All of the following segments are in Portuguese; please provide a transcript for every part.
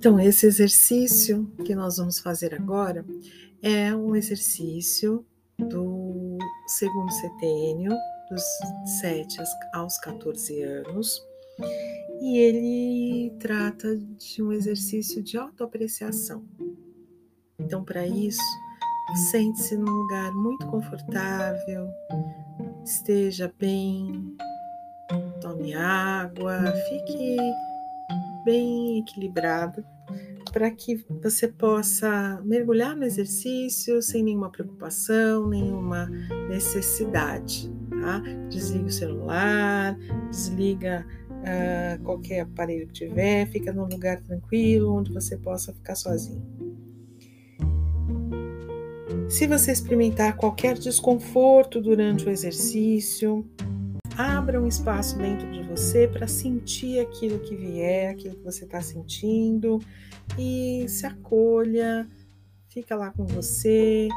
Então, esse exercício que nós vamos fazer agora é um exercício do segundo setênio, dos 7 aos 14 anos, e ele trata de um exercício de autoapreciação. Então, para isso, sente-se num lugar muito confortável, esteja bem, tome água, fique bem equilibrado para que você possa mergulhar no exercício sem nenhuma preocupação, nenhuma necessidade. Tá? Desliga o celular, desliga uh, qualquer aparelho que tiver, fica num lugar tranquilo onde você possa ficar sozinho. Se você experimentar qualquer desconforto durante o exercício, abra um espaço dentro de você para sentir aquilo que vier, aquilo que você está sentindo e se acolha, fica lá com você.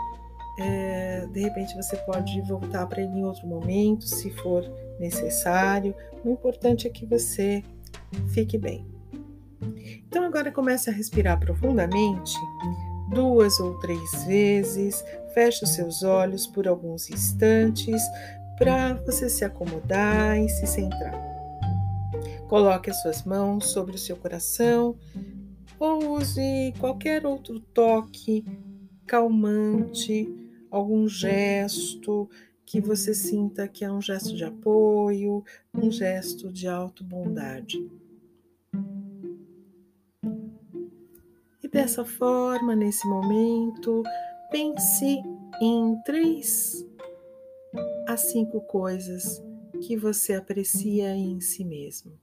É, de repente você pode voltar para ele em outro momento, se for necessário. O importante é que você fique bem. Então agora comece a respirar profundamente, duas ou três vezes. Feche os seus olhos por alguns instantes para você se acomodar e se centrar. Coloque as suas mãos sobre o seu coração ou use qualquer outro toque calmante, algum gesto que você sinta que é um gesto de apoio, um gesto de auto-bondade. E dessa forma, nesse momento, pense em três a cinco coisas que você aprecia em si mesmo.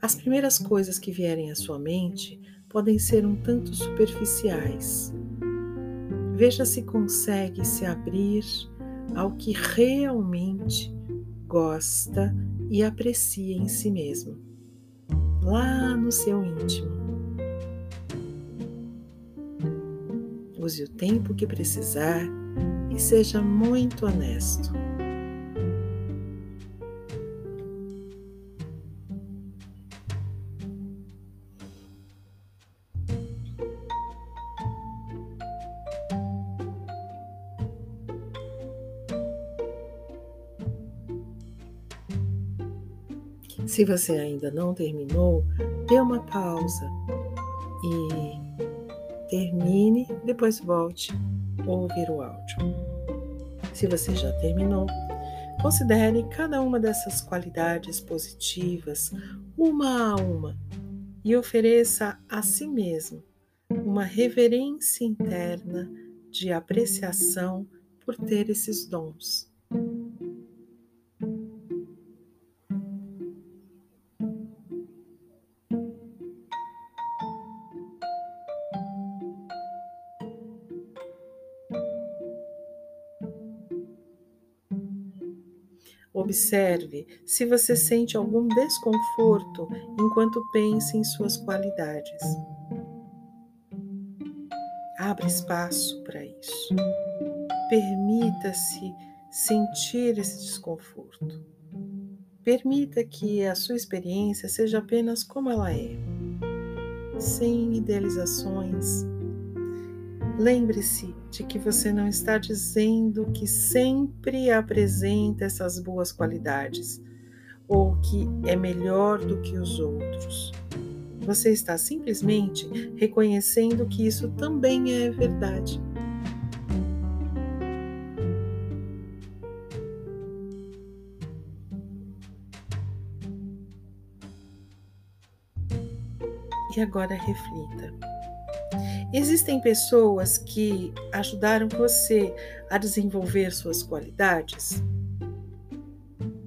As primeiras coisas que vierem à sua mente podem ser um tanto superficiais. Veja se consegue se abrir ao que realmente gosta e aprecia em si mesmo, lá no seu íntimo. Use o tempo que precisar e seja muito honesto. Se você ainda não terminou, dê uma pausa e termine, depois volte ouvir o áudio. Se você já terminou, considere cada uma dessas qualidades positivas uma a uma e ofereça a si mesmo uma reverência interna de apreciação por ter esses dons. Observe se você sente algum desconforto enquanto pensa em suas qualidades. Abra espaço para isso. Permita-se sentir esse desconforto. Permita que a sua experiência seja apenas como ela é, sem idealizações, Lembre-se de que você não está dizendo que sempre apresenta essas boas qualidades ou que é melhor do que os outros. Você está simplesmente reconhecendo que isso também é verdade. E agora reflita. Existem pessoas que ajudaram você a desenvolver suas qualidades?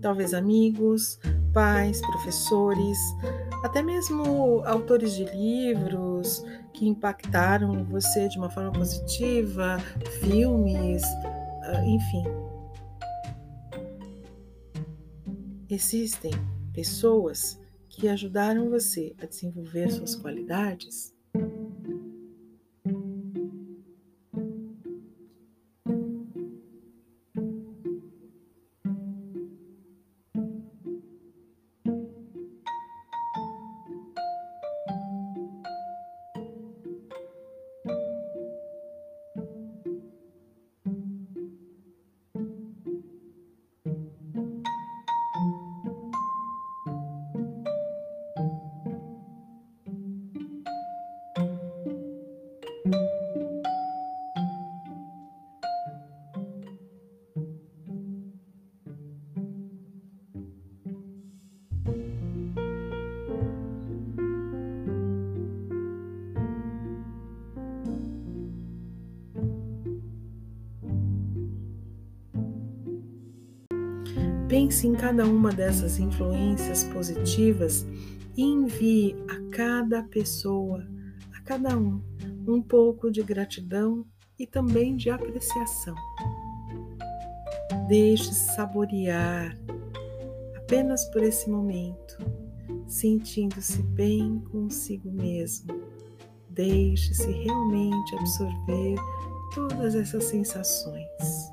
Talvez amigos, pais, professores, até mesmo autores de livros que impactaram você de uma forma positiva, filmes, ah, enfim. Existem pessoas que ajudaram você a desenvolver suas qualidades? Pense em cada uma dessas influências positivas e envie a cada pessoa, a cada um, um pouco de gratidão e também de apreciação. Deixe-se saborear apenas por esse momento, sentindo-se bem consigo mesmo. Deixe-se realmente absorver todas essas sensações.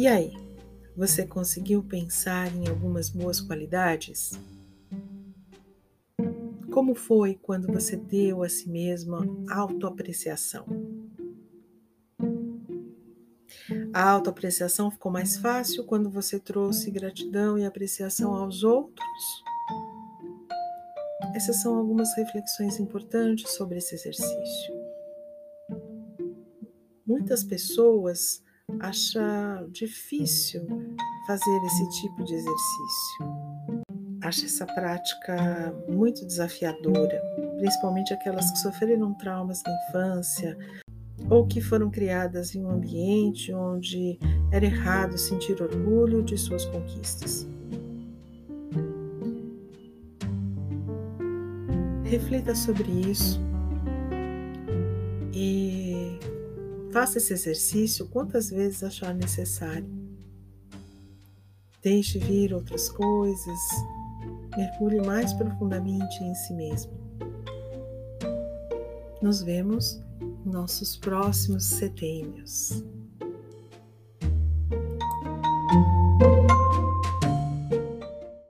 E aí, você conseguiu pensar em algumas boas qualidades? Como foi quando você deu a si mesma autoapreciação? A autoapreciação ficou mais fácil quando você trouxe gratidão e apreciação aos outros? Essas são algumas reflexões importantes sobre esse exercício. Muitas pessoas acha difícil fazer esse tipo de exercício. Acha essa prática muito desafiadora, principalmente aquelas que sofreram traumas na infância ou que foram criadas em um ambiente onde era errado sentir orgulho de suas conquistas. Reflita sobre isso Faça esse exercício quantas vezes achar necessário. Deixe vir outras coisas, mergulhe mais profundamente em si mesmo. Nos vemos em nossos próximos setênios.